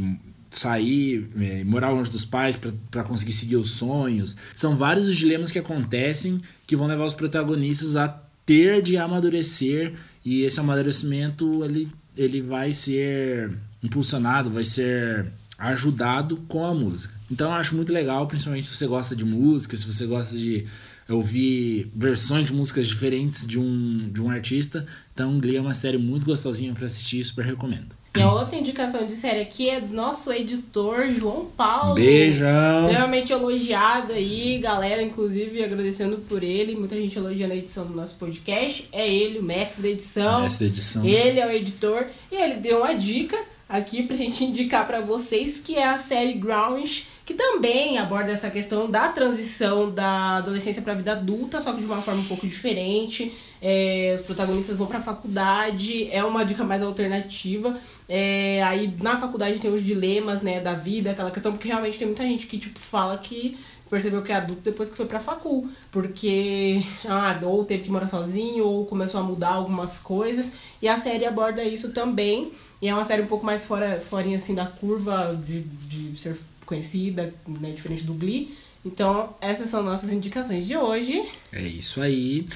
[SPEAKER 1] sair, é, morar longe dos pais para conseguir seguir os sonhos. São vários os dilemas que acontecem que vão levar os protagonistas a ter de amadurecer e esse amadurecimento ele, ele vai ser impulsionado, vai ser ajudado com a música. Então eu acho muito legal, principalmente se você gosta de música, se você gosta de ouvir versões de músicas diferentes de um, de um artista. Então Glee é uma série muito gostosinha para assistir, super recomendo.
[SPEAKER 2] E a outra indicação de série aqui é do nosso editor, João Paulo.
[SPEAKER 1] Beijão!
[SPEAKER 2] Extremamente elogiado aí, galera, inclusive agradecendo por ele. Muita gente elogiando a edição do nosso podcast. É ele, o mestre da edição.
[SPEAKER 1] Mestre da edição.
[SPEAKER 2] Ele é o editor. E ele deu uma dica aqui pra gente indicar para vocês, que é a série Grounds que também aborda essa questão da transição da adolescência para a vida adulta, só que de uma forma um pouco diferente. É, os protagonistas vão para a faculdade, é uma dica mais alternativa. É, aí na faculdade tem os dilemas né, da vida, aquela questão, porque realmente tem muita gente que tipo, fala que percebeu que é adulto depois que foi pra facul, porque ah, ou teve que morar sozinho, ou começou a mudar algumas coisas, e a série aborda isso também, e é uma série um pouco mais fora, fora assim da curva de, de ser conhecida, né, diferente do Glee. Então, essas são nossas indicações de hoje.
[SPEAKER 1] É isso aí.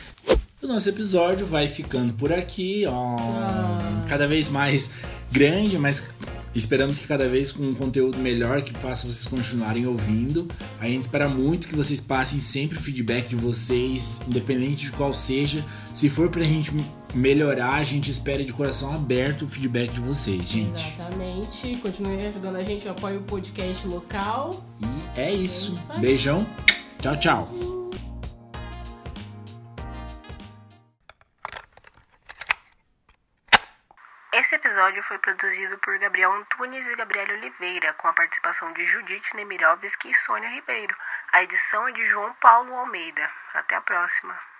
[SPEAKER 1] O nosso episódio vai ficando por aqui, ó. Ah. Cada vez mais grande, mas esperamos que cada vez com um conteúdo melhor que faça vocês continuarem ouvindo. A gente espera muito que vocês passem sempre o feedback de vocês, independente de qual seja. Se for pra gente melhorar, a gente espera de coração aberto o feedback de vocês, gente.
[SPEAKER 2] Exatamente. Continue ajudando a gente, apoie o podcast local.
[SPEAKER 1] E é isso. É isso Beijão. Tchau, tchau.
[SPEAKER 8] Esse episódio foi produzido por Gabriel Antunes e Gabriela Oliveira, com a participação de Judite Nemirovski e Sônia Ribeiro. A edição é de João Paulo Almeida. Até a próxima.